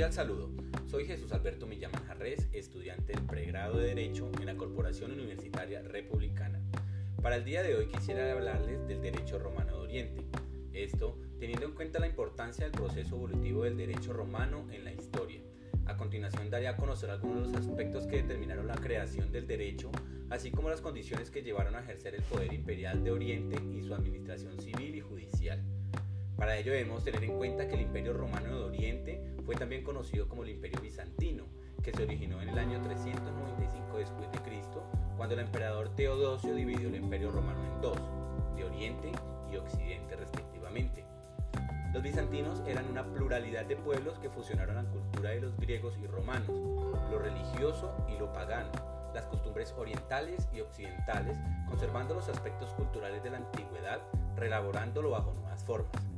Cordial saludo. Soy Jesús Alberto Millán Jarrés, estudiante del pregrado de Derecho en la Corporación Universitaria Republicana. Para el día de hoy quisiera hablarles del derecho romano de Oriente. Esto teniendo en cuenta la importancia del proceso evolutivo del derecho romano en la historia. A continuación daré a conocer algunos de los aspectos que determinaron la creación del derecho, así como las condiciones que llevaron a ejercer el poder imperial de Oriente y su administración civil y judicial. Para ello debemos tener en cuenta que el Imperio Romano de Oriente fue también conocido como el Imperio Bizantino, que se originó en el año 395 después de Cristo, cuando el emperador Teodosio dividió el Imperio Romano en dos, de Oriente y Occidente respectivamente. Los bizantinos eran una pluralidad de pueblos que fusionaron la cultura de los griegos y romanos, lo religioso y lo pagano, las costumbres orientales y occidentales, conservando los aspectos culturales de la antigüedad, relaborándolo bajo nuevas formas.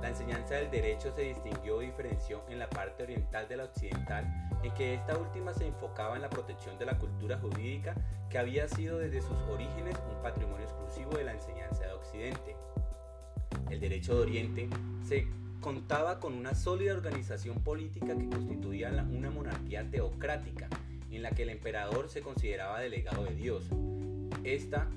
La enseñanza del derecho se distinguió o diferenció en la parte oriental de la occidental, en que esta última se enfocaba en la protección de la cultura jurídica que había sido desde sus orígenes un patrimonio exclusivo de la enseñanza de Occidente. El derecho de Oriente se contaba con una sólida organización política que constituía una monarquía teocrática, en la que el emperador se consideraba delegado de Dios. Esta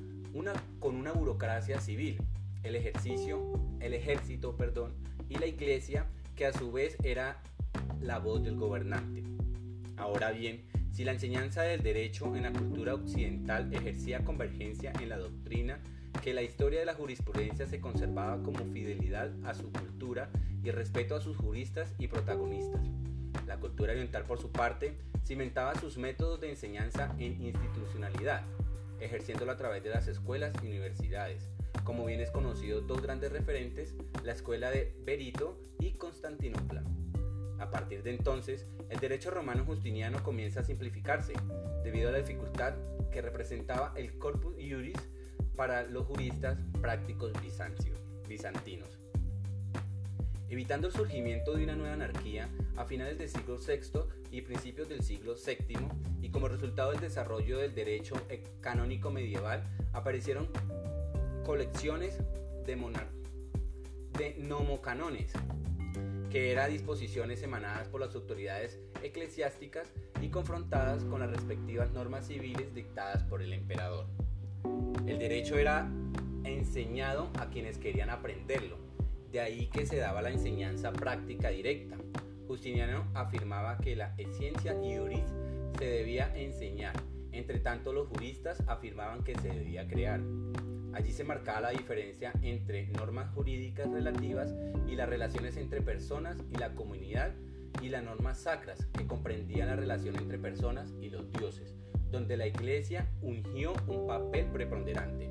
con una burocracia civil, el ejercicio, el ejército, perdón, y la iglesia, que a su vez era la voz del gobernante. Ahora bien, si la enseñanza del derecho en la cultura occidental ejercía convergencia en la doctrina, que la historia de la jurisprudencia se conservaba como fidelidad a su cultura y respeto a sus juristas y protagonistas. La cultura oriental, por su parte, cimentaba sus métodos de enseñanza en institucionalidad, ejerciéndolo a través de las escuelas y universidades, como bien es conocido dos grandes referentes, la escuela de Berito y Constantinopla. A partir de entonces, el derecho romano justiniano comienza a simplificarse, debido a la dificultad que representaba el corpus iuris para los juristas prácticos bizantinos. Evitando el surgimiento de una nueva anarquía a finales del siglo VI y principios del siglo VII, y como resultado del desarrollo del derecho canónico medieval, aparecieron colecciones de, de nomocanones, que eran disposiciones emanadas por las autoridades eclesiásticas y confrontadas con las respectivas normas civiles dictadas por el emperador. El derecho era enseñado a quienes querían aprenderlo, de ahí que se daba la enseñanza práctica directa. Justiniano afirmaba que la ciencia iuris se debía enseñar, entre tanto los juristas afirmaban que se debía crear. Allí se marcaba la diferencia entre normas jurídicas relativas y las relaciones entre personas y la comunidad y las normas sacras que comprendían la relación entre personas y los dioses, donde la iglesia ungió un papel preponderante.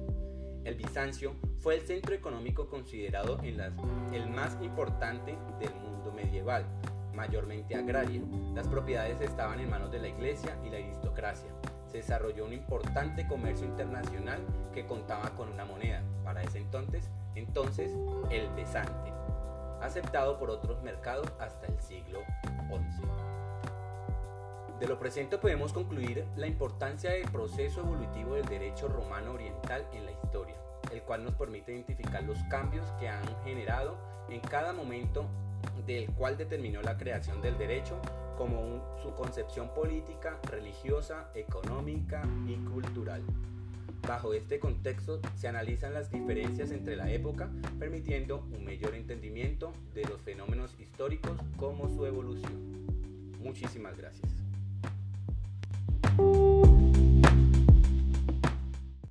El Bizancio fue el centro económico considerado el más importante del mundo medieval, mayormente agraria. Las propiedades estaban en manos de la iglesia y la aristocracia se desarrolló un importante comercio internacional que contaba con una moneda, para ese entonces, entonces el pesante, aceptado por otros mercados hasta el siglo XI. De lo presente podemos concluir la importancia del proceso evolutivo del derecho romano oriental en la historia, el cual nos permite identificar los cambios que han generado en cada momento del cual determinó la creación del derecho como su concepción política, religiosa, económica y cultural. Bajo este contexto se analizan las diferencias entre la época, permitiendo un mayor entendimiento de los fenómenos históricos como su evolución. Muchísimas gracias.